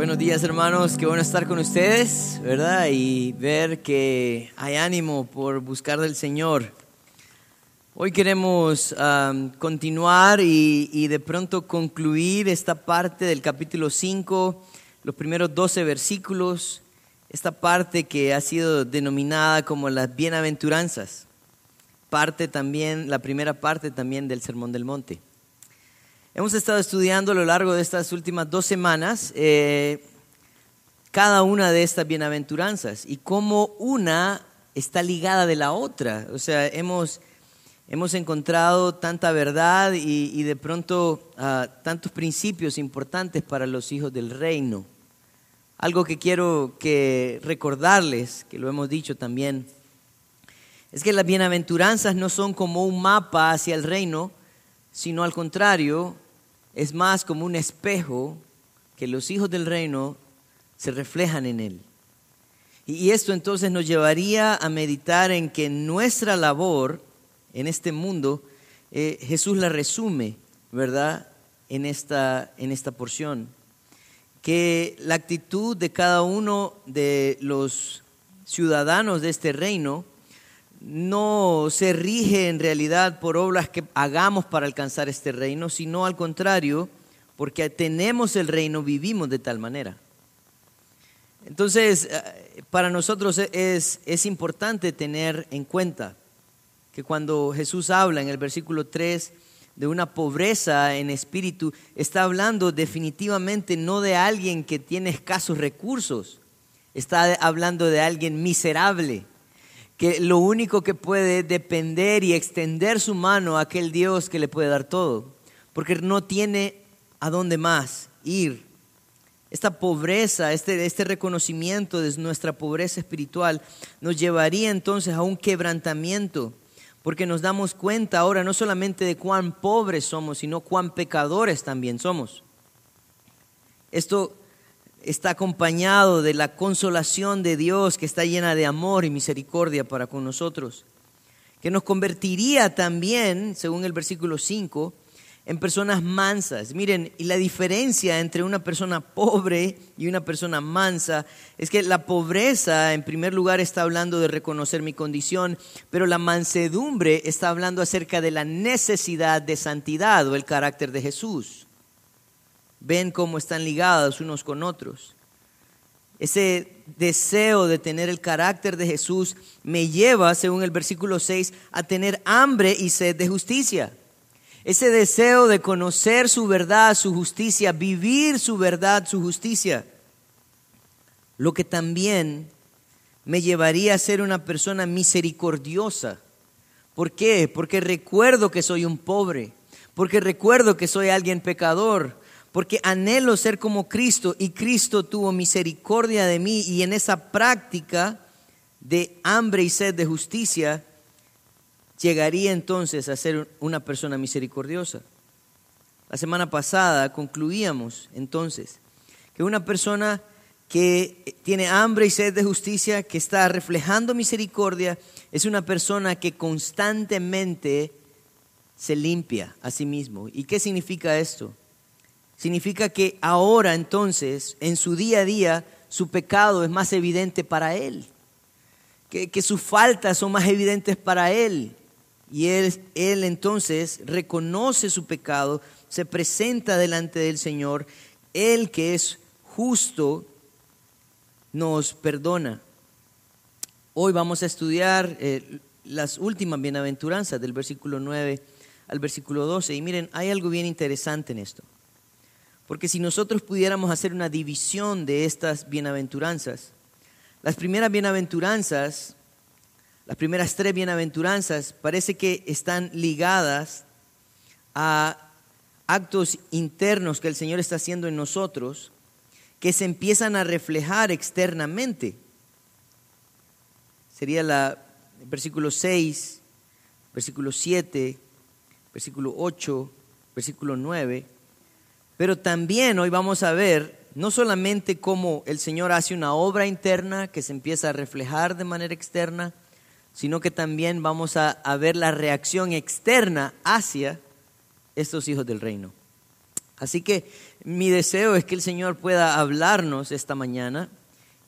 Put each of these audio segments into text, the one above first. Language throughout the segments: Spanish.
Buenos días hermanos, qué bueno estar con ustedes, ¿verdad? Y ver que hay ánimo por buscar del Señor. Hoy queremos continuar y, y, de pronto concluir esta parte del capítulo 5, los primeros 12 versículos, esta parte que ha sido denominada como las bienaventuranzas, parte también, la primera parte también del Sermón del Monte. Hemos estado estudiando a lo largo de estas últimas dos semanas eh, cada una de estas bienaventuranzas y cómo una está ligada de la otra. O sea, hemos, hemos encontrado tanta verdad y, de pronto ah, tantos principios importantes para los hijos del reino. Algo que quiero que recordarles, que lo hemos dicho también, es que las bienaventuranzas no son como un mapa hacia el reino, sino al contrario, es más como un espejo que los hijos del reino se reflejan en él. Y esto entonces nos llevaría a meditar en que nuestra labor en este mundo, eh, Jesús la resume, ¿verdad? En esta, en esta porción. Que la actitud de cada uno de los ciudadanos de este reino no se rige en realidad por obras que hagamos para alcanzar este reino, sino al contrario, porque tenemos el reino, vivimos de tal manera. Entonces, eh, para nosotros es, es importante tener en cuenta que cuando Jesús habla en el versículo 3 de una pobreza en espíritu, está hablando definitivamente no de alguien que tiene escasos recursos, está hablando de alguien miserable que lo único que puede depender y extender su mano a aquel Dios que le puede dar todo, porque no tiene a dónde más ir. Esta pobreza, este, este reconocimiento de nuestra pobreza espiritual nos llevaría entonces a un quebrantamiento, porque nos damos cuenta ahora no solamente de cuán pobres somos, sino cuán pecadores también somos. Esto está acompañado de la consolación de Dios que está llena de amor y misericordia para con nosotros, que nos convertiría también, según el versículo 5, en personas mansas. Miren, y la diferencia entre una persona pobre y una persona mansa es que la pobreza, en primer lugar, está hablando de reconocer mi condición, pero la mansedumbre está hablando acerca de la necesidad de santidad o el carácter de Jesús ven cómo están ligados unos con otros. Ese deseo de tener el carácter de Jesús me lleva, según el versículo 6, a tener hambre y sed de justicia. Ese deseo de conocer su verdad, su justicia, vivir su verdad, su justicia. Lo que también me llevaría a ser una persona misericordiosa. ¿Por qué? Porque recuerdo que soy un pobre, porque recuerdo que soy alguien pecador, porque anhelo ser como Cristo y Cristo tuvo misericordia de mí y en esa práctica de hambre y sed de justicia llegaría entonces a ser una persona misericordiosa. La semana pasada concluíamos entonces que una persona que tiene hambre y sed de justicia, que está reflejando misericordia, es una persona que constantemente se limpia a sí mismo. ¿Y qué significa esto? Significa que ahora entonces, en su día a día, su pecado es más evidente para él, que, sus faltas son más evidentes para él. Y él, él entonces reconoce su pecado, se presenta delante del Señor, Él que es justo nos perdona. Hoy vamos a estudiar eh, las últimas bienaventuranzas del versículo 9 al versículo 12. Y miren, hay algo bien interesante en esto. Porque si nosotros pudiéramos hacer una división de estas bienaventuranzas, las primeras bienaventuranzas, las primeras tres bienaventuranzas, parece que están ligadas a actos internos que el Señor está haciendo en nosotros, que se empiezan a reflejar externamente. Sería la versículo 6, versículo 7, versículo 8, versículo 9 pero también hoy vamos a ver no solamente cómo el Señor hace una obra interna que se empieza a reflejar de manera externa, sino que también vamos a, ver la reacción externa hacia estos hijos del reino, Así que mi deseo es que el Señor pueda hablarnos esta mañana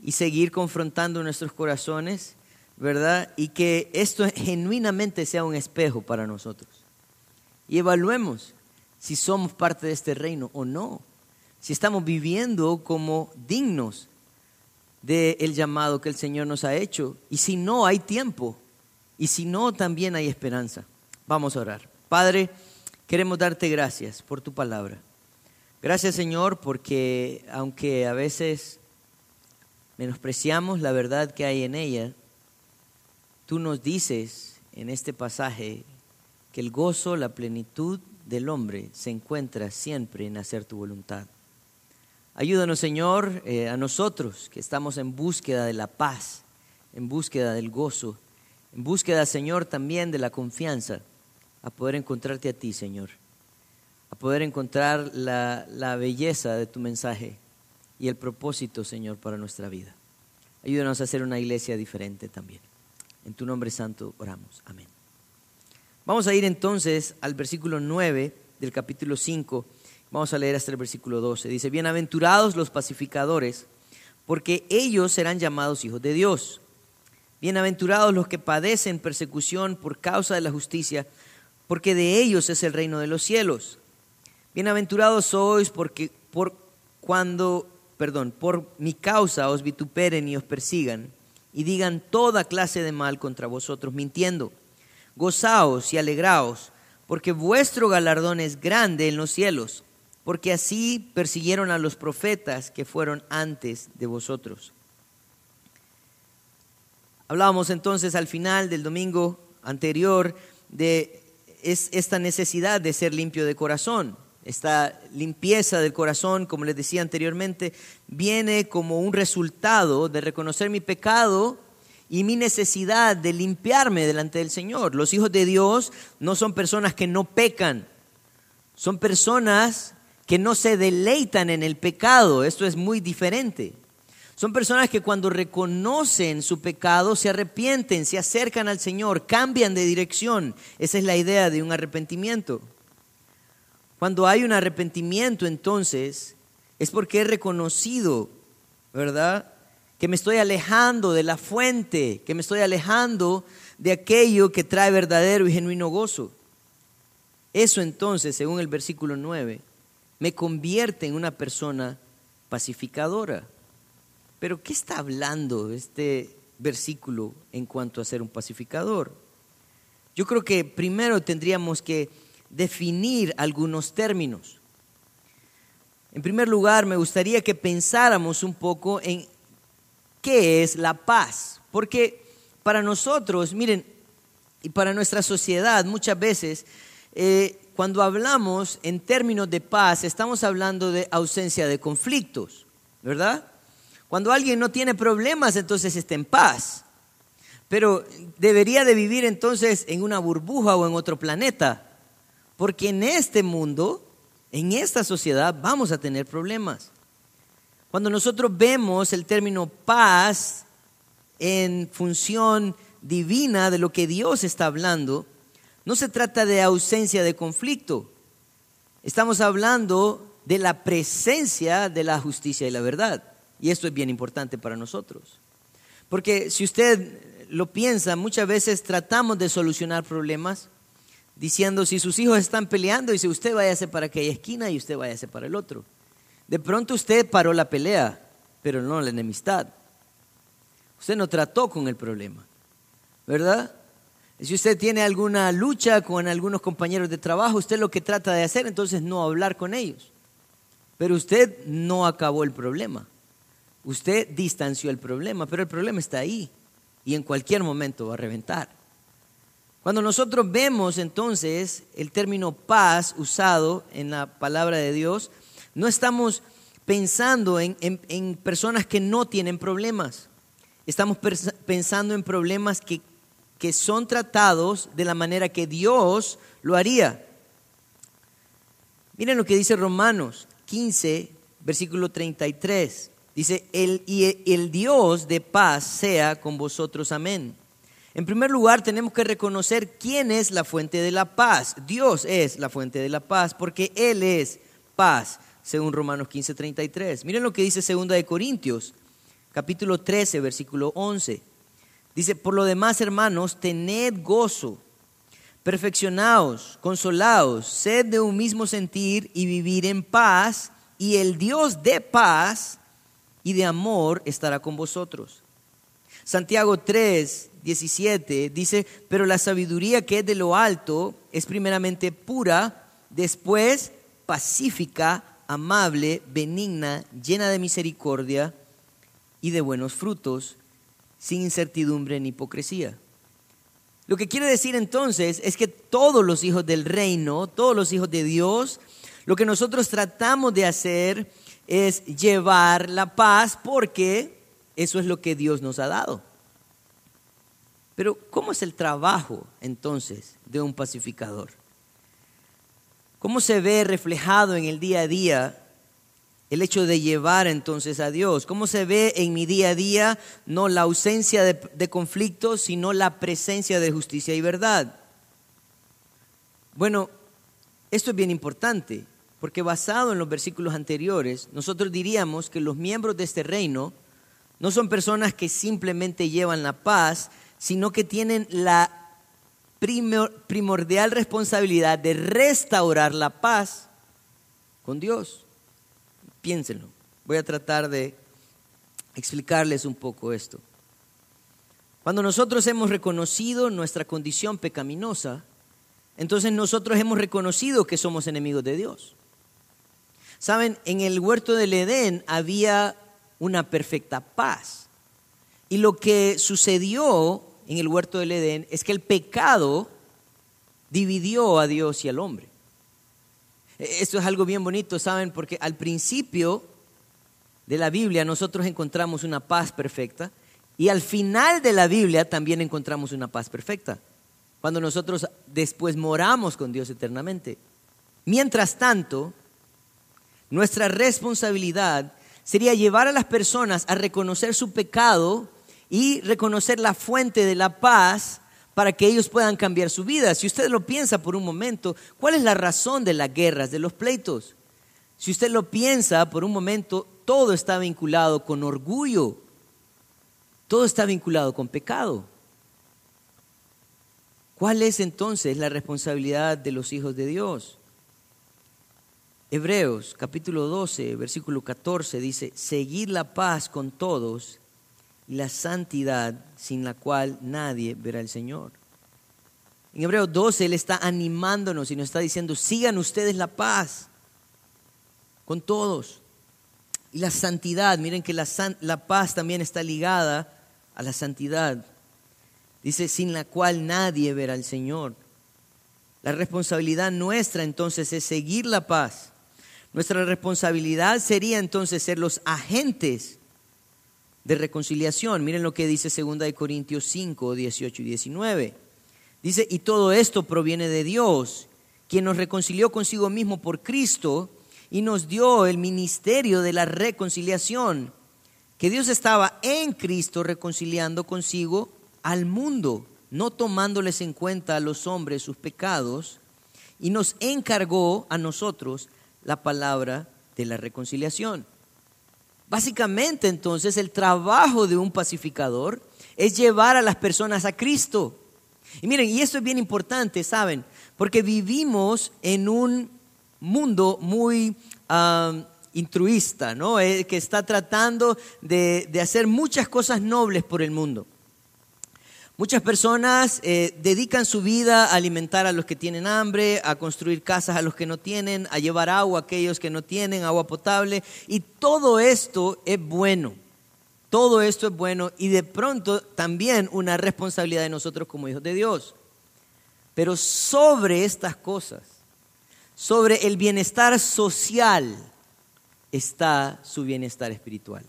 y seguir confrontando nuestros corazones, ¿verdad? Y que esto genuinamente sea un espejo para nosotros. Y evaluemos si somos parte de este reino o no, si estamos viviendo como dignos del llamado que el Señor nos ha hecho. Y si no, hay tiempo. Y si no, también hay esperanza. Vamos a orar. Padre, queremos darte gracias por tu palabra. Gracias Señor porque aunque a veces menospreciamos la verdad que hay en ella, tú nos dices en este pasaje que el gozo, la plenitud del hombre se encuentra siempre en hacer tu voluntad. Ayúdanos, Señor, eh, a nosotros que estamos en búsqueda de la paz, en búsqueda del gozo, en búsqueda, Señor, también de la confianza, a poder encontrarte a ti, Señor, a poder encontrar la, la belleza de tu mensaje y el propósito, Señor, para nuestra vida. Ayúdanos a hacer una iglesia diferente también. En tu nombre santo oramos. Amén. Vamos a ir entonces al versículo 9 del capítulo 5 Vamos a leer hasta el versículo 12. Dice, bienaventurados los pacificadores, porque ellos serán llamados hijos de Dios. Bienaventurados los que padecen persecución por causa de la justicia, porque de ellos es el reino de los cielos. Bienaventurados sois porque por cuando, perdón, por mi causa os vituperen y os persigan y digan toda clase de mal contra vosotros mintiendo. Gozaos y alegraos, porque vuestro galardón es grande en los cielos porque así persiguieron a los profetas que fueron antes de vosotros. Hablábamos entonces al final del domingo anterior de esta necesidad de ser limpio de corazón. Esta limpieza del corazón, como les decía anteriormente, viene como un resultado de reconocer mi pecado y mi necesidad de limpiarme delante del Señor. Los hijos de Dios no son personas que no pecan, son personas que no se deleitan en el pecado. Esto es muy diferente. Son personas que cuando reconocen su pecado se arrepienten, se acercan al Señor, cambian de dirección. Esa es la idea de un arrepentimiento. Cuando hay un arrepentimiento entonces es porque he reconocido, ¿verdad? Que me estoy alejando de la fuente, que me estoy alejando de aquello que trae verdadero y genuino gozo. Eso entonces, según el versículo 9, me convierte en una persona pacificadora. Pero ¿qué está hablando este versículo en cuanto a ser un pacificador? Yo creo que primero tendríamos que definir algunos términos. En primer lugar, me gustaría que pensáramos un poco en qué es la paz. Porque para nosotros, miren, y para nuestra sociedad muchas veces eh, cuando hablamos en términos de paz, estamos hablando de ausencia de conflictos, ¿verdad? Cuando alguien no tiene problemas, entonces está en paz. Pero debería de vivir entonces en una burbuja o en otro planeta, porque en este mundo, en esta sociedad, vamos a tener problemas. Cuando nosotros vemos el término paz en función divina de lo que Dios está hablando, no se trata de ausencia de conflicto. Estamos hablando de la presencia de la justicia y la verdad. Y esto es bien importante para nosotros. Porque si usted lo piensa, muchas veces tratamos de solucionar problemas diciendo si sus hijos están peleando, dice usted váyase para aquella esquina y usted váyase para el otro. De pronto usted paró la pelea, pero no la enemistad. Usted no trató con el problema, ¿verdad? Si usted tiene alguna lucha con algunos compañeros de trabajo, usted lo que trata de hacer entonces no hablar con ellos. Pero usted no acabó el problema. Usted distanció el problema, pero el problema está ahí y en cualquier momento va a reventar. Cuando nosotros vemos entonces el término paz usado en la palabra de Dios, no estamos pensando en, en personas que no tienen problemas. Estamos pensando en problemas que que son tratados de la manera que Dios lo haría. Miren lo que dice Romanos 15, versículo 33. Dice, el, y el Dios de paz sea con vosotros. Amén. En primer lugar, tenemos que reconocer quién es la fuente de la paz. Dios es la fuente de la paz porque Él es paz, según Romanos 15:33. Miren lo que dice 2 de Corintios, capítulo 13, versículo 11. Dice, por lo demás, hermanos, tened gozo, perfeccionaos, consolaos, sed de un mismo sentir y vivir en paz, y el Dios de paz y de amor estará con vosotros. Santiago 3, 17 dice, pero la sabiduría que es de lo alto es primeramente pura, después pacífica, amable, benigna, llena de misericordia y de buenos frutos, sin incertidumbre ni hipocresía. Lo que quiere decir entonces es que todos los hijos del reino, todos los hijos de Dios, lo que nosotros tratamos de hacer es llevar la paz porque eso es lo que Dios nos ha dado. Pero ¿cómo es el trabajo entonces de un pacificador? ¿Cómo se ve reflejado en el día a día el hecho de llevar entonces a Dios. ¿Cómo se ve en mi día a día no la ausencia de, de conflictos, sino la presencia de justicia y verdad? Bueno, esto es bien importante, porque basado en los versículos anteriores, nosotros diríamos que los miembros de este reino no son personas que simplemente llevan la paz, sino que tienen la primordial responsabilidad de restaurar la paz con Dios. Piénsenlo. Voy a tratar de explicarles un poco esto. Cuando nosotros hemos reconocido nuestra condición pecaminosa, entonces nosotros hemos reconocido que somos enemigos de Dios. Saben, en el huerto del Edén había una perfecta paz. Y lo que sucedió en el huerto del Edén es que el pecado dividió a Dios y al hombre. Esto es algo bien bonito, ¿saben? Porque al principio de la Biblia nosotros encontramos una paz perfecta y al final de la Biblia también encontramos una paz perfecta. Cuando nosotros después moramos con Dios eternamente. Mientras tanto, nuestra responsabilidad sería llevar a las personas a reconocer su pecado y reconocer la fuente de la paz para que ellos puedan cambiar su vida. Si usted lo piensa por un momento, ¿cuál es la razón de las guerras, de los pleitos? Si usted lo piensa por un momento, todo está vinculado con orgullo, todo está vinculado con pecado. ¿Cuál es entonces la responsabilidad de los hijos de Dios? Hebreos capítulo 12, versículo 14 dice, seguir la paz con todos la santidad sin la cual nadie verá al Señor. En Hebreos 12 Él está animándonos y nos está diciendo, sigan ustedes la paz con todos. Y la santidad, miren que la, la paz también está ligada a la santidad. Dice, sin la cual nadie verá al Señor. La responsabilidad nuestra entonces es seguir la paz. Nuestra responsabilidad sería entonces ser los agentes de reconciliación. Miren lo que dice 2 de Corintios 5, 18 y 19. Dice, y todo esto proviene de Dios, quien nos reconcilió consigo mismo por Cristo y nos dio el ministerio de la reconciliación, que Dios estaba en Cristo reconciliando consigo al mundo, no tomándoles en cuenta a los hombres sus pecados, y nos encargó a nosotros la palabra de la reconciliación. Básicamente entonces el trabajo de un pacificador es llevar a las personas a Cristo. Y miren, y esto es bien importante, ¿saben? Porque vivimos en un mundo muy intruista, ¿no? Eh, que está tratando de, de hacer muchas cosas nobles por el mundo. Muchas personas eh, dedican su vida a alimentar a los que tienen hambre, a construir casas a los que no tienen, a llevar agua a aquellos que no tienen, agua potable. Y todo esto es bueno. Todo esto es bueno y de pronto también una responsabilidad de nosotros como hijos de Dios. Pero sobre estas cosas, sobre el bienestar social, está su bienestar espiritual.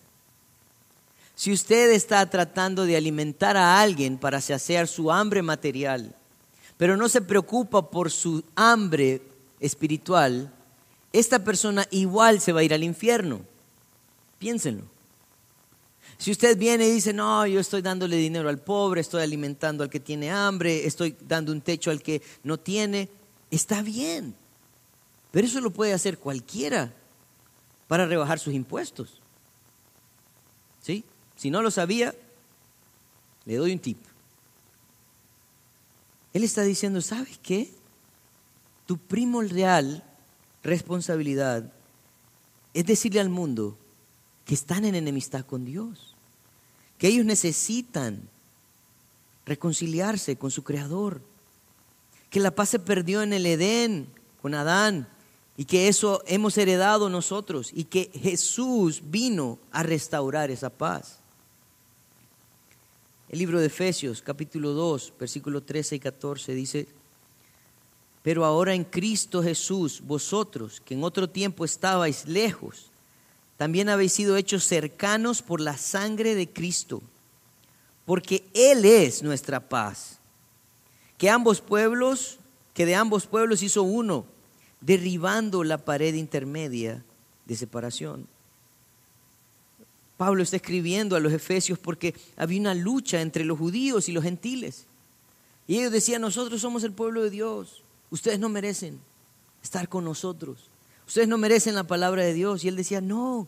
Si usted está tratando de alimentar a alguien para saciar su hambre material, pero no se preocupa por su hambre espiritual, esta persona igual se va a ir al infierno. Piénsenlo. Si usted viene y dice, no, yo estoy dándole dinero al pobre, estoy alimentando al que tiene hambre, estoy dando un techo al que no tiene, está bien. Pero eso lo puede hacer cualquiera para rebajar sus impuestos. ¿Sí? Si no lo sabía, le doy un tip. Él está diciendo, ¿sabes qué? Tu primordial responsabilidad es decirle al mundo que están en enemistad con Dios, que ellos necesitan reconciliarse con su Creador, que la paz se perdió en el Edén con Adán y que eso hemos heredado nosotros y que Jesús vino a restaurar esa paz. El libro de Efesios capítulo 2, versículos 13 y 14 dice, pero ahora en Cristo Jesús, vosotros que en otro tiempo estabais lejos, también habéis sido hechos cercanos por la sangre de Cristo, porque Él es nuestra paz. Que ambos pueblos, que de ambos pueblos hizo uno, derribando la pared intermedia de separación. Pablo está escribiendo a los efesios porque había una lucha entre los judíos y los gentiles. Y ellos decían, nosotros somos el pueblo de Dios, ustedes no merecen estar con nosotros. Ustedes no merecen la palabra de Dios. Y él decía, no,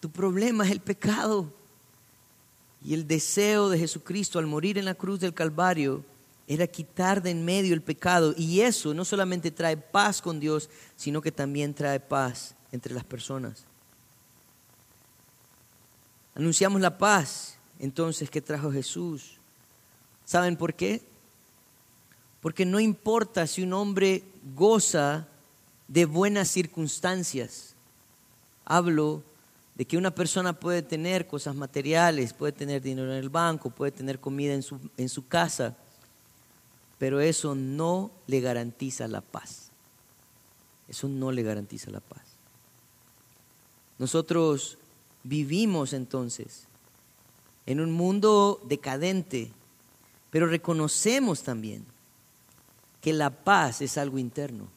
tu problema es el pecado. Y el deseo de Jesucristo al morir en la cruz del Calvario era quitar de en medio el pecado. Y eso no solamente trae paz con Dios, sino que también trae paz entre las personas. Anunciamos la paz entonces que trajo Jesús. ¿Saben por qué? Porque no importa si un hombre goza de buenas circunstancias. Hablo de que una persona puede tener cosas materiales, puede tener dinero en el banco, puede tener comida en su, en su casa, pero eso no le garantiza la paz. Eso no le garantiza la paz. Nosotros vivimos entonces en un mundo decadente, pero reconocemos también que la paz es algo interno,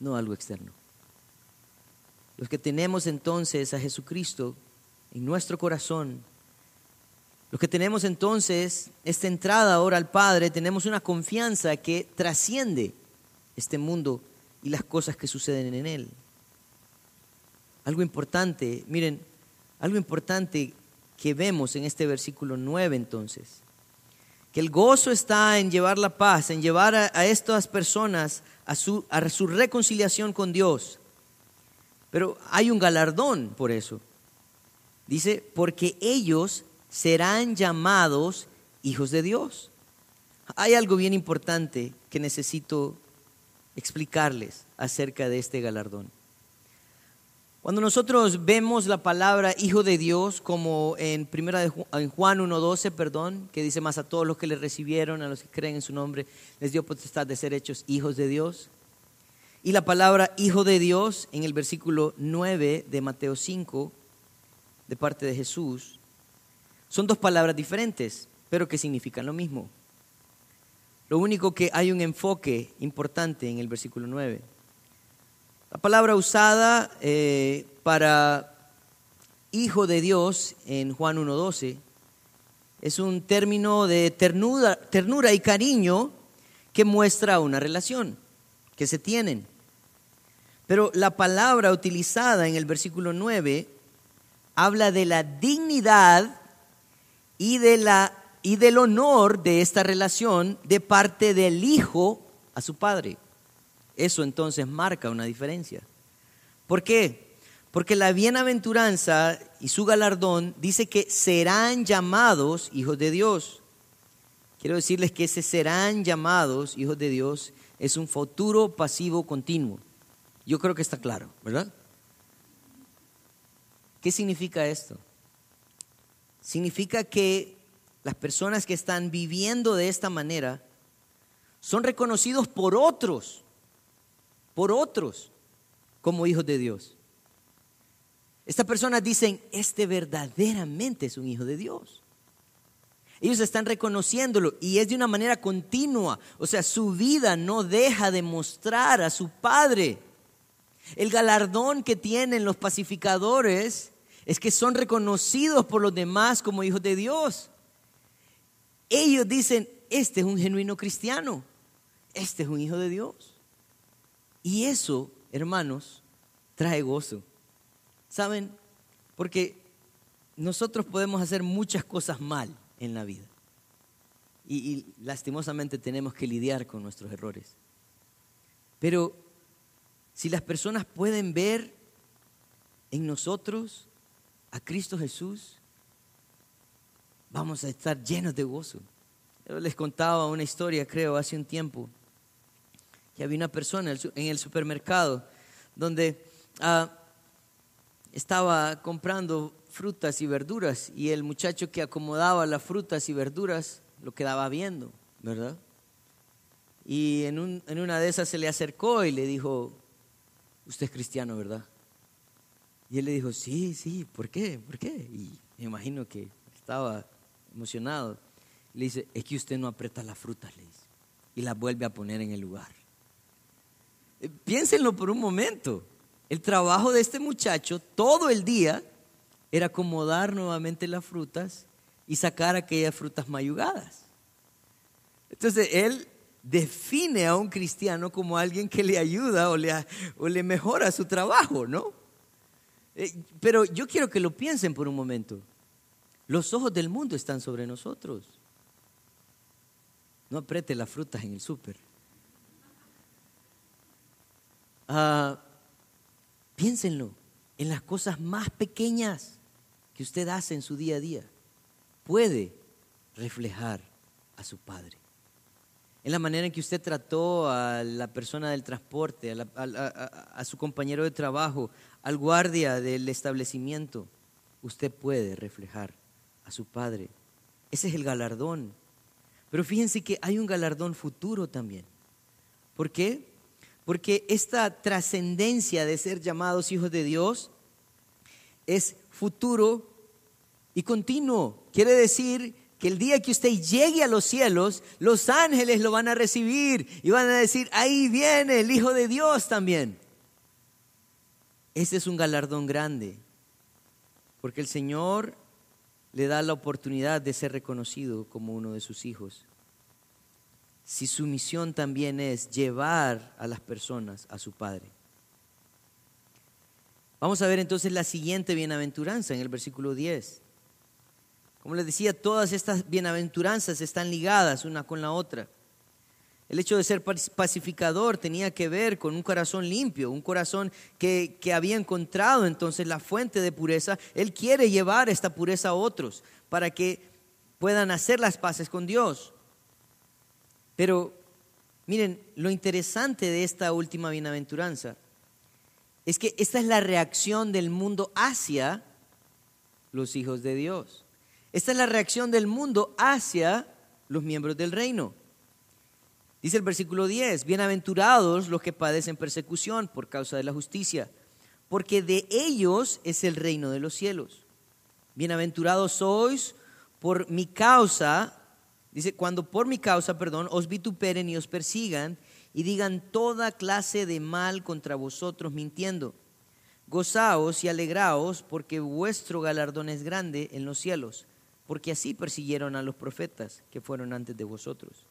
no algo externo. Los que tenemos entonces a Jesucristo en nuestro corazón, los que tenemos entonces esta entrada ahora al Padre, tenemos una confianza que trasciende este mundo y las cosas que suceden en él. Algo importante, miren, algo importante que vemos en este versículo 9 entonces, que el gozo está en llevar la paz, en llevar a, estas personas a su, a su reconciliación con Dios. Pero hay un galardón por eso. Dice, porque ellos serán llamados hijos de Dios. Hay algo bien importante que necesito explicarles acerca de este galardón. Cuando nosotros vemos la palabra hijo de Dios, como en, primera de, en Juan 1.12, perdón, que dice más a todos los que le recibieron, a los que creen en su nombre, les dio potestad de ser hechos hijos de Dios. Y la palabra hijo de Dios en el versículo 9 de Mateo 5, de parte de Jesús, son dos palabras diferentes, pero que significan lo mismo. Lo único que hay un enfoque importante en el versículo 9. La palabra usada eh, para hijo de Dios en Juan 1.12 es un término de ternura, ternura y cariño que muestra una relación que se tienen. Pero la palabra utilizada en el versículo 9 habla de la dignidad y, de la, y del honor de esta relación de parte del hijo a su padre. Eso entonces marca una diferencia. ¿Por qué? Porque la bienaventuranza y su galardón dice que serán llamados hijos de Dios. Quiero decirles que ese serán llamados hijos de Dios es un futuro pasivo continuo. Yo creo que está claro, ¿verdad? ¿Qué significa esto? Significa que las personas que están viviendo de esta manera son reconocidos por otros por otros como hijos de Dios. Estas personas dicen, este verdaderamente es un hijo de Dios. Ellos están reconociéndolo y es de una manera continua. O sea, su vida no deja de mostrar a su Padre. El galardón que tienen los pacificadores es que son reconocidos por los demás como hijos de Dios. Ellos dicen, este es un genuino cristiano, este es un hijo de Dios. Y eso, hermanos, trae gozo. ¿Saben? Porque nosotros podemos hacer muchas cosas mal en la vida. Y, lastimosamente tenemos que lidiar con nuestros errores. Pero si las personas pueden ver en nosotros a Cristo Jesús, vamos a estar llenos de gozo. Yo les contaba una historia, creo, hace un tiempo, que había una persona en el supermercado donde ah, estaba comprando frutas y verduras y el muchacho que acomodaba las frutas y verduras lo quedaba viendo, ¿verdad? Y en, en una de esas se le acercó y le dijo, usted es cristiano, ¿verdad? Y él le dijo, sí, sí, ¿por qué? ¿Por qué? Y me imagino que estaba emocionado. Le dice, es que usted no aprieta las frutas, le dice, y las vuelve a poner en el lugar. Piénsenlo por un momento. El trabajo de este muchacho todo el día era acomodar nuevamente las frutas y sacar aquellas frutas mayugadas. Entonces él define a un cristiano como alguien que le ayuda o le, o le mejora su trabajo, ¿no? Eh, pero yo quiero que lo piensen por un momento. Los ojos del mundo están sobre nosotros. No apriete las frutas en el súper. Ah, piénsenlo en las cosas más pequeñas que usted hace en su día a día. Puede reflejar a su Padre. En la manera en que usted trató a la persona del transporte, a su compañero de trabajo, al guardia del establecimiento, usted puede reflejar a su Padre. Ese es el galardón. Pero fíjense que hay un galardón futuro también. ¿Por qué? Porque esta trascendencia de ser llamados hijos de Dios es futuro y continuo. Quiere decir que el día que usted llegue a los cielos, los ángeles lo van a recibir y van a decir, ahí viene el Hijo de Dios también. Ese es un galardón grande, porque el Señor le da la oportunidad de ser reconocido como uno de sus hijos. Si su misión también es llevar a las personas a su Padre. Vamos a ver entonces la siguiente bienaventuranza en el versículo 10. Como les decía, todas estas bienaventuranzas están ligadas una con la otra. El hecho de ser pacificador tenía que ver con un corazón limpio, un corazón que, había encontrado entonces la fuente de pureza. Él quiere llevar esta pureza a otros para que puedan hacer las paces con Dios. Pero miren, lo interesante de esta última bienaventuranza es que esta es la reacción del mundo hacia los hijos de Dios. Esta es la reacción del mundo hacia los miembros del reino. Dice el versículo 10, bienaventurados los que padecen persecución por causa de la justicia, porque de ellos es el reino de los cielos. Bienaventurados sois por mi causa, dice, cuando por mi causa, perdón, os vituperen y os persigan y digan toda clase de mal contra vosotros mintiendo. Gozaos y alegraos porque vuestro galardón es grande en los cielos, porque así persiguieron a los profetas que fueron antes de vosotros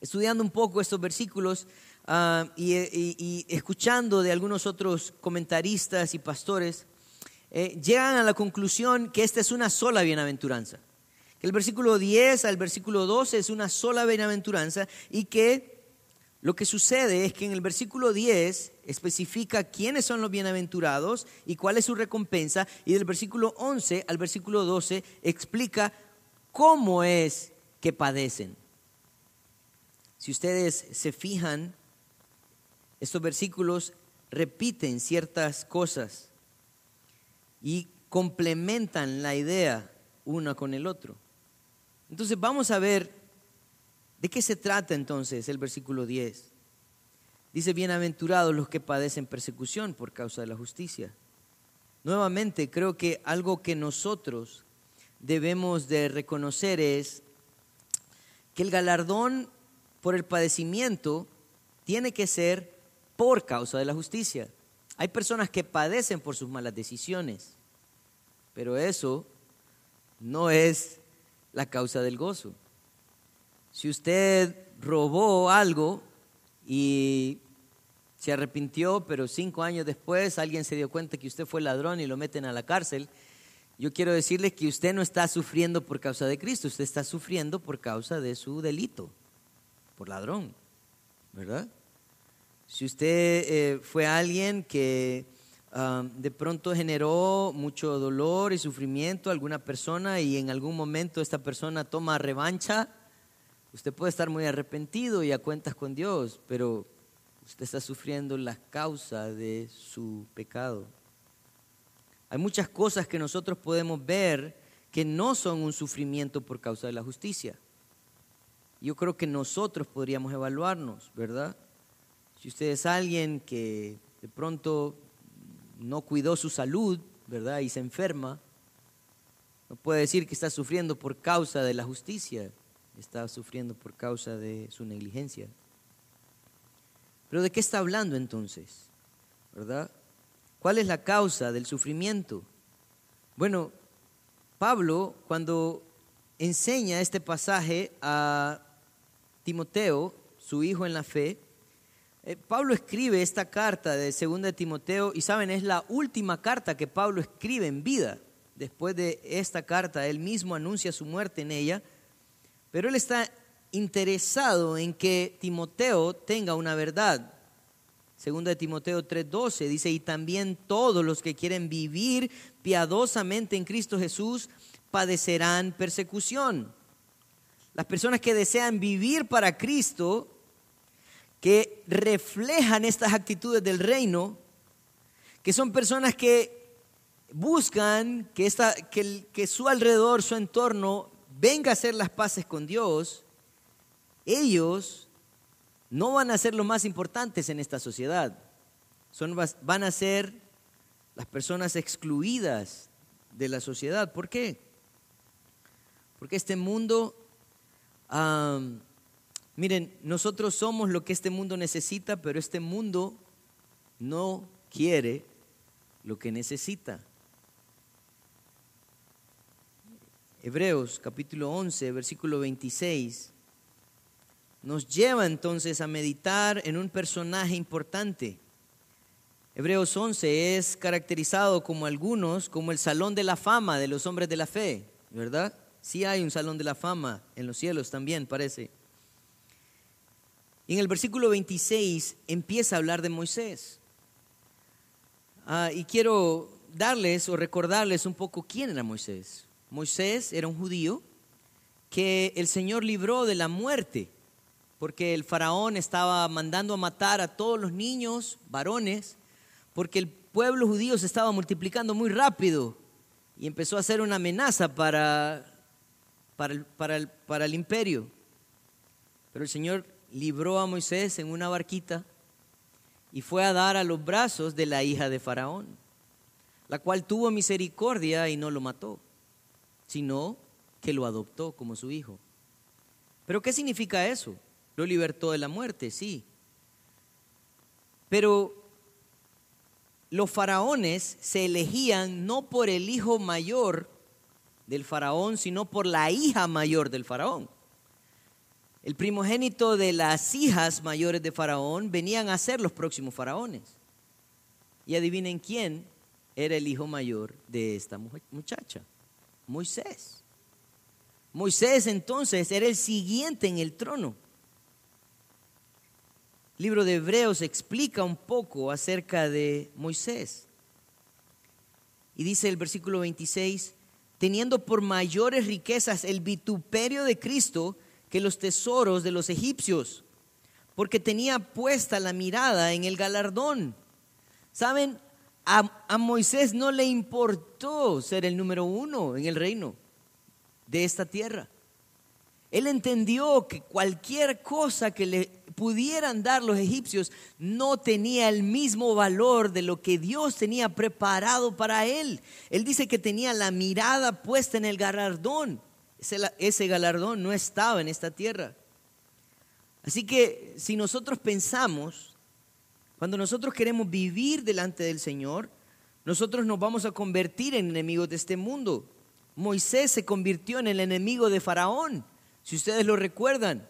estudiando un poco estos versículos ah, y, escuchando de algunos otros comentaristas y pastores, eh, llegan a la conclusión que esta es una sola bienaventuranza. Que el versículo 10 al versículo 12 es una sola bienaventuranza y que lo que sucede es que en el versículo 10 especifica quiénes son los bienaventurados y cuál es su recompensa y del versículo 11 al versículo 12 explica cómo es que padecen. Si ustedes se fijan, estos versículos repiten ciertas cosas y complementan la idea una con el otro. Entonces vamos a ver de qué se trata entonces el versículo 10. Dice, bienaventurados los que padecen persecución por causa de la justicia. Nuevamente, creo que algo que nosotros debemos de reconocer es que el galardón por el padecimiento tiene que ser por causa de la justicia. Hay personas que padecen por sus malas decisiones, pero eso no es la causa del gozo. Si usted robó algo y se arrepintió, pero cinco años después alguien se dio cuenta que usted fue ladrón y lo meten a la cárcel, yo quiero decirle que usted no está sufriendo por causa de Cristo, usted está sufriendo por causa de su delito, por ladrón, ¿verdad? Si usted eh, fue alguien que de pronto generó mucho dolor y sufrimiento a alguna persona y en algún momento esta persona toma revancha, usted puede estar muy arrepentido y a cuentas con Dios, pero usted está sufriendo la causa de su pecado. Hay muchas cosas que nosotros podemos ver que no son un sufrimiento por causa de la justicia. Yo creo que nosotros podríamos evaluarnos, ¿verdad? Si usted es alguien que de pronto no cuidó su salud, ¿verdad? Y se enferma, no puede decir que está sufriendo por causa de la justicia, está sufriendo por causa de su negligencia. Pero ¿de qué está hablando entonces? ¿Verdad? ¿Cuál es la causa del sufrimiento? Bueno, Pablo cuando enseña este pasaje a Timoteo, su hijo en la fe, Pablo escribe esta carta de 2 de Timoteo y saben, es la última carta que Pablo escribe en vida. Después de esta carta, él mismo anuncia su muerte en ella, pero él está interesado en que Timoteo tenga una verdad. Segunda de Timoteo 3:12 dice, y también todos los que quieren vivir piadosamente en Cristo Jesús padecerán persecución. Las personas que desean vivir para Cristo, que reflejan estas actitudes del reino, que son personas que buscan que, esta, que, que su alrededor, su entorno, venga a hacer las paces con Dios, ellos no van a ser los más importantes en esta sociedad. Son, van a ser las personas excluidas de la sociedad. ¿Por qué? Porque este mundo, miren, nosotros somos lo que este mundo necesita, pero este mundo no quiere lo que necesita. Hebreos capítulo 11, versículo 26 nos lleva entonces a meditar en un personaje importante. Hebreos 11 es caracterizado como algunos como el salón de la fama de los hombres de la fe, ¿verdad? Sí hay un salón de la fama en los cielos también, parece. Y en el versículo 26 empieza a hablar de Moisés. Ah, y quiero darles o recordarles un poco quién era Moisés. Moisés era un judío que el Señor libró de la muerte porque el faraón estaba mandando a matar a todos los niños, varones, porque el pueblo judío se estaba multiplicando muy rápido y empezó a ser una amenaza para, para, el, para, para el imperio. Pero el Señor libró a Moisés en una barquita y fue a dar a los brazos de la hija de Faraón, la cual tuvo misericordia y no lo mató, sino que lo adoptó como su hijo. ¿Pero qué significa eso? Lo libertó de la muerte, sí. Pero los faraones se elegían no por el hijo mayor del faraón, sino por la hija mayor del faraón. El primogénito de las hijas mayores de faraón venían a ser los próximos faraones. Y adivinen quién era el hijo mayor de esta muchacha, Moisés. Moisés entonces era el siguiente en el trono libro de Hebreos explica un poco acerca de Moisés. Y dice el versículo 26, teniendo por mayores riquezas el vituperio de Cristo que los tesoros de los egipcios, porque tenía puesta la mirada en el galardón. ¿Saben? A, a, Moisés no le importó ser el número uno en el reino de esta tierra. Él entendió que cualquier cosa que le pudieran dar los egipcios no tenía el mismo valor de lo que Dios tenía preparado para él. Él dice que tenía la mirada puesta en el galardón. Ese, galardón no estaba en esta tierra. Así que si nosotros pensamos, cuando nosotros queremos vivir delante del Señor, nosotros nos vamos a convertir en enemigos de este mundo. Moisés se convirtió en el enemigo de Faraón, si ustedes lo recuerdan.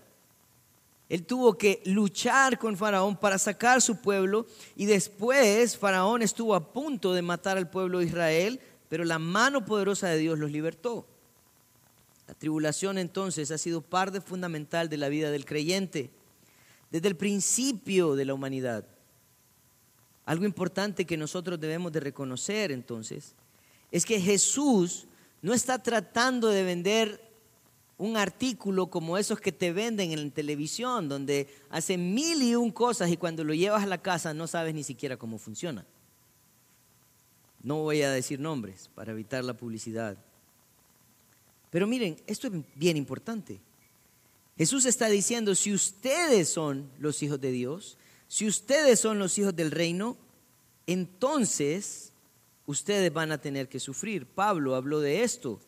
Él tuvo que luchar con Faraón para sacar su pueblo y después Faraón estuvo a punto de matar al pueblo de Israel, pero la mano poderosa de Dios los libertó. La tribulación entonces ha sido parte fundamental de la vida del creyente desde el principio de la humanidad. Algo importante que nosotros debemos de reconocer entonces es que Jesús no está tratando de vender un artículo como esos que te venden en la televisión, donde hacen mil y un cosas y cuando lo llevas a la casa no sabes ni siquiera cómo funciona. No voy a decir nombres para evitar la publicidad. Pero miren, esto es bien importante. Jesús está diciendo, si ustedes son los hijos de Dios, si ustedes son los hijos del reino, entonces ustedes van a tener que sufrir. Pablo habló de esto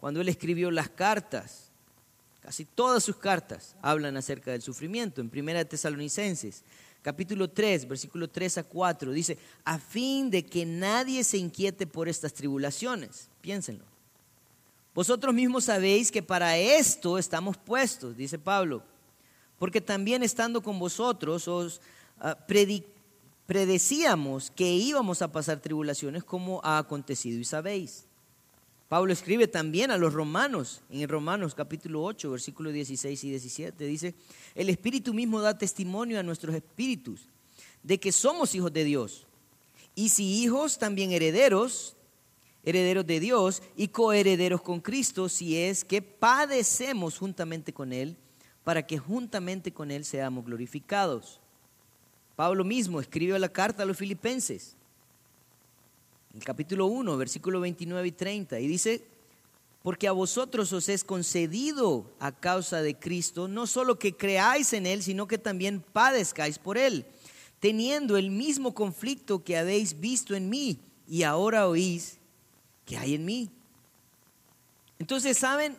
cuando él escribió las cartas. Casi todas sus cartas hablan acerca del sufrimiento. En Primera Tesalonicenses, capítulo 3, versículo 3 a 4, dice, a fin de que nadie se inquiete por estas tribulaciones. Piénsenlo. Vosotros mismos sabéis que para esto estamos puestos, dice Pablo, porque también estando con vosotros os uh, predecíamos que íbamos a pasar tribulaciones como ha acontecido y sabéis. Pablo escribe también a los romanos, en Romanos capítulo 8, versículos 16 y 17, dice, el Espíritu mismo da testimonio a nuestros espíritus de que somos hijos de Dios. Y si hijos, también herederos, herederos de Dios y coherederos con Cristo, si es que padecemos juntamente con Él, para que juntamente con Él seamos glorificados. Pablo mismo escribió la carta a los filipenses el capítulo 1, versículo 29 y 30, y dice, porque a vosotros os es concedido a causa de Cristo, no solo que creáis en Él, sino que también padezcáis por Él, teniendo el mismo conflicto que habéis visto en mí y ahora oís que hay en mí. Entonces, ¿saben?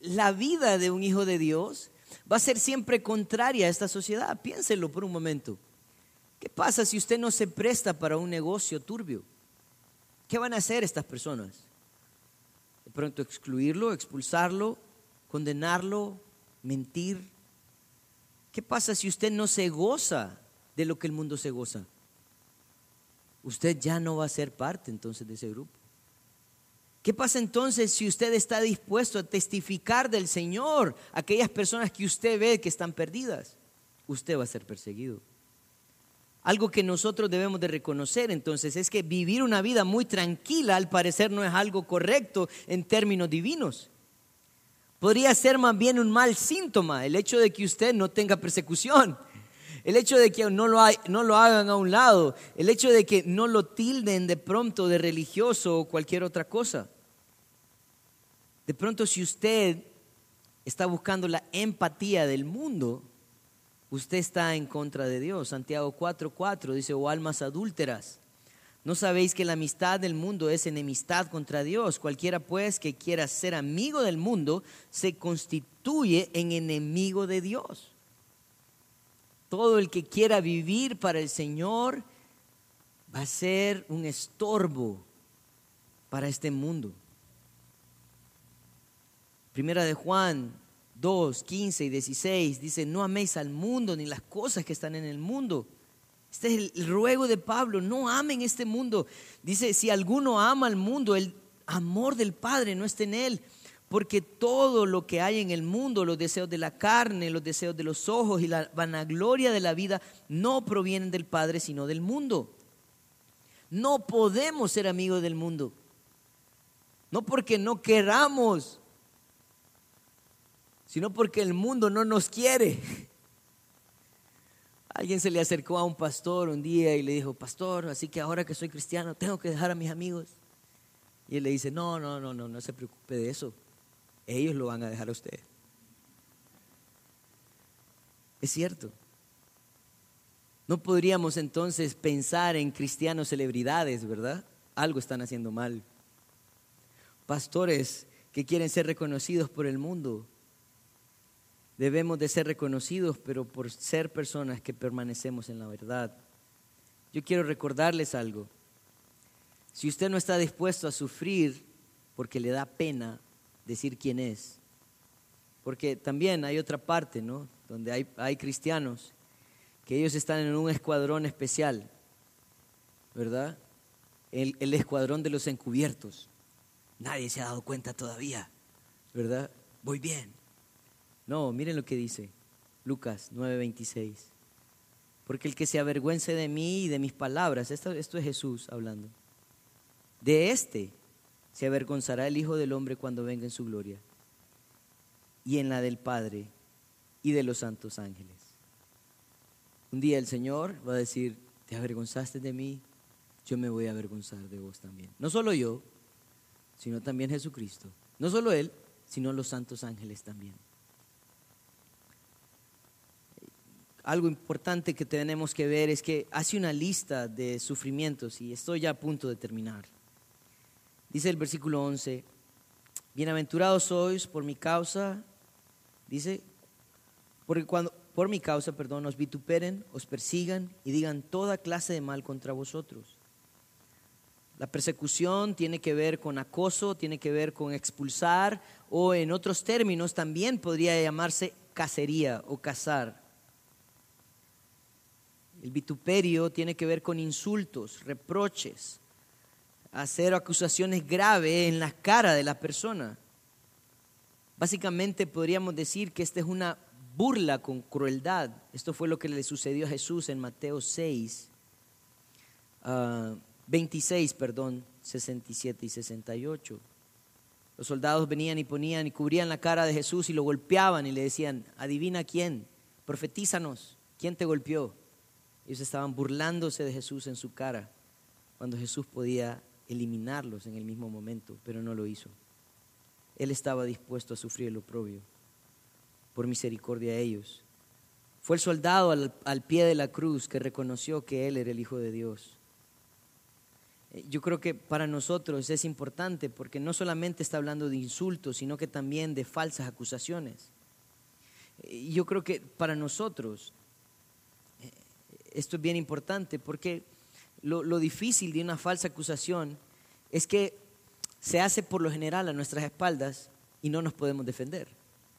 La vida de un hijo de Dios va a ser siempre contraria a esta sociedad. Piénselo por un momento. ¿Qué pasa si usted no se presta para un negocio turbio? ¿Qué van a hacer estas personas? De pronto excluirlo, expulsarlo, condenarlo, mentir. ¿Qué pasa si usted no se goza de lo que el mundo se goza? Usted ya no va a ser parte entonces de ese grupo. ¿Qué pasa entonces si usted está dispuesto a testificar del Señor a aquellas personas que usted ve que están perdidas? Usted va a ser perseguido. Algo que nosotros debemos de reconocer entonces es que vivir una vida muy tranquila al parecer no es algo correcto en términos divinos. Podría ser más bien un mal síntoma el hecho de que usted no tenga persecución, el hecho de que no lo, no lo hagan a un lado, el hecho de que no lo tilden de pronto de religioso o cualquier otra cosa. De pronto si usted está buscando la empatía del mundo, usted está en contra de Dios. Santiago 4:4 dice, o almas adúlteras. ¿No sabéis que la amistad del mundo es enemistad contra Dios? Cualquiera pues que quiera ser amigo del mundo se constituye en enemigo de Dios. Todo el que quiera vivir para el Señor va a ser un estorbo para este mundo. Primera de Juan 2, 15 y 16 dice, no améis al mundo ni las cosas que están en el mundo. Este es el ruego de Pablo, no amen este mundo. Dice, si alguno ama al mundo, el amor del Padre no está en él, porque todo lo que hay en el mundo, los deseos de la carne, los deseos de los ojos y la vanagloria de la vida, no provienen del Padre, sino del mundo. No podemos ser amigos del mundo. No porque no queramos, sino porque el mundo no nos quiere. Alguien se le acercó a un pastor un día y le dijo, pastor, así que ahora que soy cristiano tengo que dejar a mis amigos. Y él le dice, no, no, no, no, no se preocupe de eso. Ellos lo van a dejar a usted. Es cierto. No podríamos entonces pensar en cristianos celebridades, ¿verdad? Algo están haciendo mal. Pastores que quieren ser reconocidos por el mundo, debemos de ser reconocidos, pero por ser personas que permanecemos en la verdad. Yo quiero recordarles algo. Si usted no está dispuesto a sufrir porque le da pena decir quién es, porque también hay otra parte, ¿no? donde hay, hay cristianos, que ellos están en un escuadrón especial, ¿verdad? El, el escuadrón de los encubiertos. Nadie se ha dado cuenta todavía, ¿verdad? Voy bien. No, miren lo que dice Lucas 9:26. Porque el que se avergüence de mí y de mis palabras, esto, esto es Jesús hablando, de este se avergonzará el Hijo del Hombre cuando venga en su gloria y en la del Padre y de los santos ángeles. Un día el Señor va a decir, te avergonzaste de mí, yo me voy a avergonzar de vos también. No solo yo, sino también Jesucristo. No solo Él, sino los santos ángeles también. Algo importante que tenemos que ver es que hace una lista de sufrimientos y estoy ya a punto de terminar. Dice el versículo 11, bienaventurados sois por mi causa, dice, porque cuando por mi causa, perdón, os vituperen, os persigan y digan toda clase de mal contra vosotros. La persecución tiene que ver con acoso, tiene que ver con expulsar o en otros términos también podría llamarse cacería o cazar. El vituperio tiene que ver con insultos, reproches, hacer acusaciones graves en la cara de la persona. Básicamente podríamos decir que esta es una burla con crueldad. Esto fue lo que le sucedió a Jesús en Mateo 6, 26, ah, perdón, 67 y 68. Los soldados venían y ponían y cubrían la cara de Jesús y lo golpeaban y le decían, adivina quién, profetízanos, ¿quién te golpeó? Ellos estaban burlándose de Jesús en su cara, cuando Jesús podía eliminarlos en el mismo momento, pero no lo hizo. Él estaba dispuesto a sufrir el oprobio por misericordia a ellos. Fue el soldado al, al, pie de la cruz que reconoció que Él era el Hijo de Dios. Eh, yo creo que para nosotros es importante porque no solamente está hablando de insultos, sino que también de falsas acusaciones. Eh, yo creo que para nosotros esto es bien importante porque lo, difícil de una falsa acusación es que se hace por lo general a nuestras espaldas y no nos podemos defender,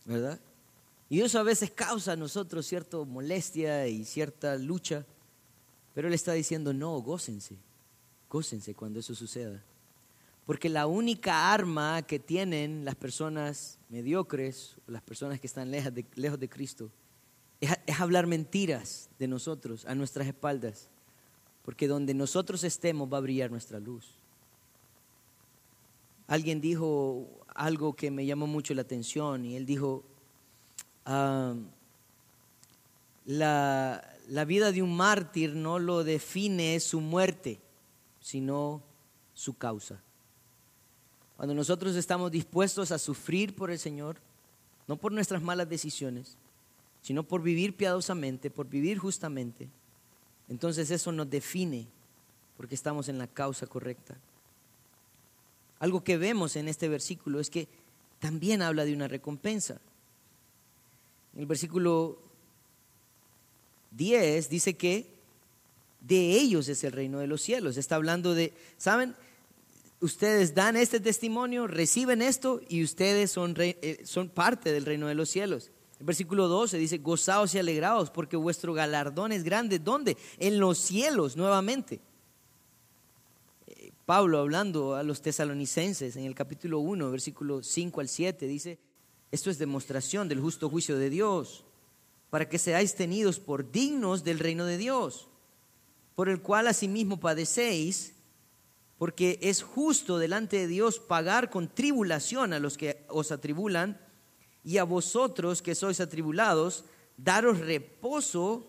¿verdad? Y eso a veces causa a nosotros cierta molestia y cierta lucha, pero Él está diciendo, no, gócense, gócense cuando eso suceda. Porque la única arma que tienen las personas mediocres, las personas que están lejos de, lejos de Cristo, es, hablar mentiras de nosotros a nuestras espaldas, porque donde nosotros estemos va a brillar nuestra luz. Alguien dijo algo que me llamó mucho la atención y él dijo, ah, la, la vida de un mártir no lo define su muerte, sino su causa. Cuando nosotros estamos dispuestos a sufrir por el Señor, no por nuestras malas decisiones, sino por vivir piadosamente, por vivir justamente, entonces eso nos define porque estamos en la causa correcta. Algo que vemos en este versículo es que también habla de una recompensa. En el versículo 10 dice que de ellos es el reino de los cielos. Está hablando de, ¿saben? Ustedes dan este testimonio, reciben esto y ustedes son, eh, son parte del reino de los cielos versículo 12 dice, gozaos y alegraos porque vuestro galardón es grande. ¿Dónde? En los cielos nuevamente. Eh, Pablo hablando a los tesalonicenses en el capítulo 1, versículo 5 al 7, dice, esto es demostración del justo juicio de Dios, para que seáis tenidos por dignos del reino de Dios, por el cual asimismo padecéis, porque es justo delante de Dios pagar con tribulación a los que os atribulan y a vosotros que sois atribulados, daros reposo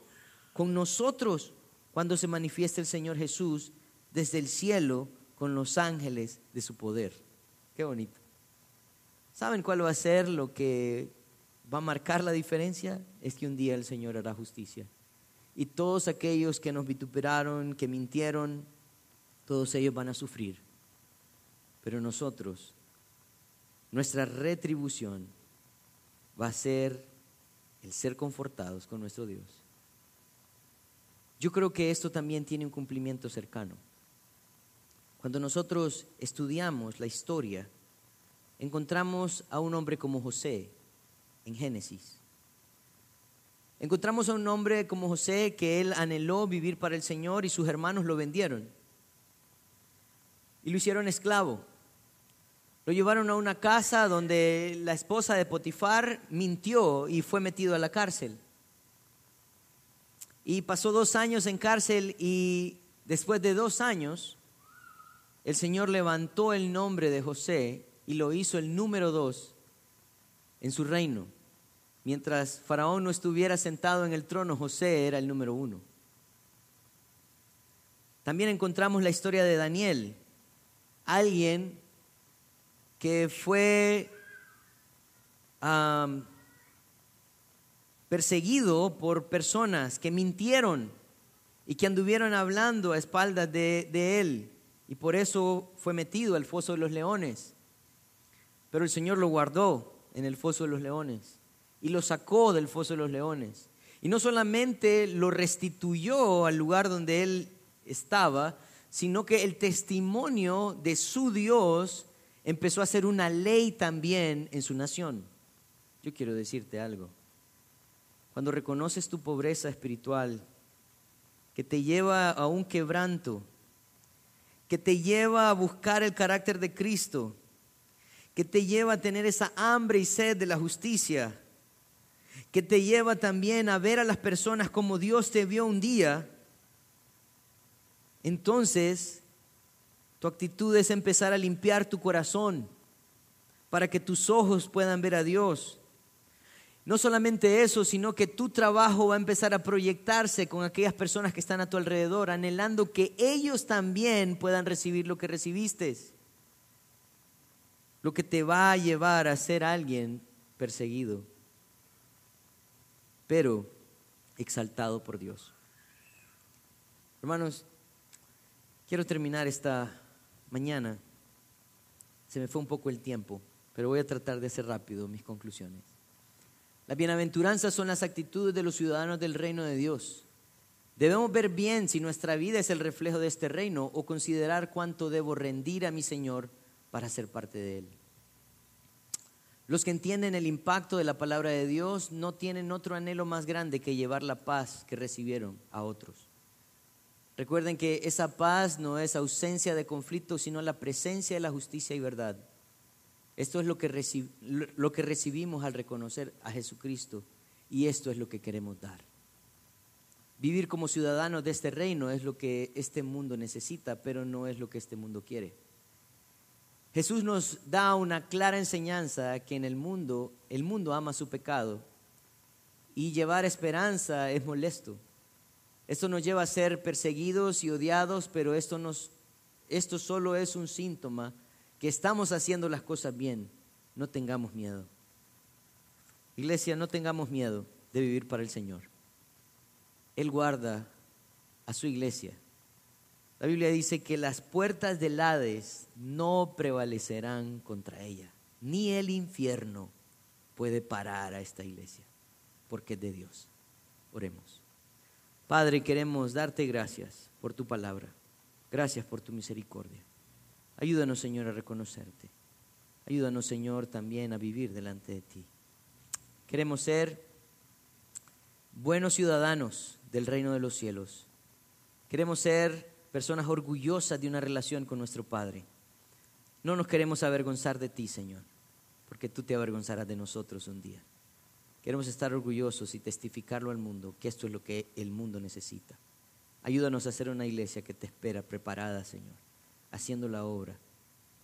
con nosotros cuando se manifieste el Señor Jesús desde el cielo con los ángeles de su poder. Qué bonito. ¿Saben cuál va a ser lo que va a marcar la diferencia? Es que un día el Señor hará justicia. Y todos aquellos que nos vituperaron, que mintieron, todos ellos van a sufrir. Pero nosotros, nuestra retribución va a ser el ser confortados con nuestro Dios. Yo creo que esto también tiene un cumplimiento cercano. Cuando nosotros estudiamos la historia, encontramos a un hombre como José en Génesis. Encontramos a un hombre como José que él anheló vivir para el Señor y sus hermanos lo vendieron. Y lo hicieron esclavo. Lo llevaron a una casa donde la esposa de Potifar mintió y fue metido a la cárcel. Y pasó dos años en cárcel y después de dos años el Señor levantó el nombre de José y lo hizo el número dos en su reino. Mientras Faraón no estuviera sentado en el trono, José era el número uno. También encontramos la historia de Daniel, alguien que fue perseguido por personas que mintieron y que anduvieron hablando a espaldas de, de él y por eso fue metido al foso de los leones. Pero el Señor lo guardó en el foso de los leones y lo sacó del foso de los leones. Y no solamente lo restituyó al lugar donde él estaba, sino que el testimonio de su Dios empezó a ser una ley también en su nación. Yo quiero decirte algo. Cuando reconoces tu pobreza espiritual, que te lleva a un quebranto, que te lleva a buscar el carácter de Cristo, que te lleva a tener esa hambre y sed de la justicia, que te lleva también a ver a las personas como Dios te vio un día, entonces tu actitud es empezar a limpiar tu corazón para que tus ojos puedan ver a Dios. No solamente eso, sino que tu trabajo va a empezar a proyectarse con aquellas personas que están a tu alrededor, anhelando que ellos también puedan recibir lo que recibiste. Lo que te va a llevar a ser alguien perseguido, pero exaltado por Dios. Hermanos, quiero terminar esta mañana. Se me fue un poco el tiempo, pero voy a tratar de hacer rápido mis conclusiones. Las bienaventuranzas son las actitudes de los ciudadanos del reino de Dios. Debemos ver bien si nuestra vida es el reflejo de este reino o considerar cuánto debo rendir a mi Señor para ser parte de Él. Los que entienden el impacto de la palabra de Dios no tienen otro anhelo más grande que llevar la paz que recibieron a otros. Recuerden que esa paz no es ausencia de conflicto, sino la presencia de la justicia y verdad. Esto es lo que, lo que recibimos al reconocer a Jesucristo y esto es lo que queremos dar. Vivir como ciudadanos de este reino es lo que este mundo necesita, pero no es lo que este mundo quiere. Jesús nos da una clara enseñanza que en el mundo, el mundo ama su pecado y llevar esperanza es molesto. Esto nos lleva a ser perseguidos y odiados, pero esto, nos, esto solo es un síntoma que estamos haciendo las cosas bien. No tengamos miedo. Iglesia, no tengamos miedo de vivir para el Señor. Él guarda a su iglesia. La Biblia dice que las puertas del Hades no prevalecerán contra ella, ni el infierno puede parar a esta iglesia, porque es de Dios. Oremos. Padre, queremos darte gracias por tu palabra. Gracias por tu misericordia. Ayúdanos, Señor, a reconocerte. Ayúdanos, Señor, también a vivir delante de ti. Queremos ser buenos ciudadanos del reino de los cielos. Queremos ser personas orgullosas de una relación con nuestro Padre. No nos queremos avergonzar de ti, Señor, porque tú te avergonzarás de nosotros un día. Queremos estar orgullosos y testificarlo al mundo, que esto es lo que el mundo necesita. Ayúdanos a ser una iglesia que te espera preparada, Señor, haciendo la obra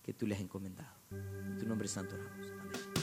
que tú le has encomendado. En tu nombre santo oramos. Amén.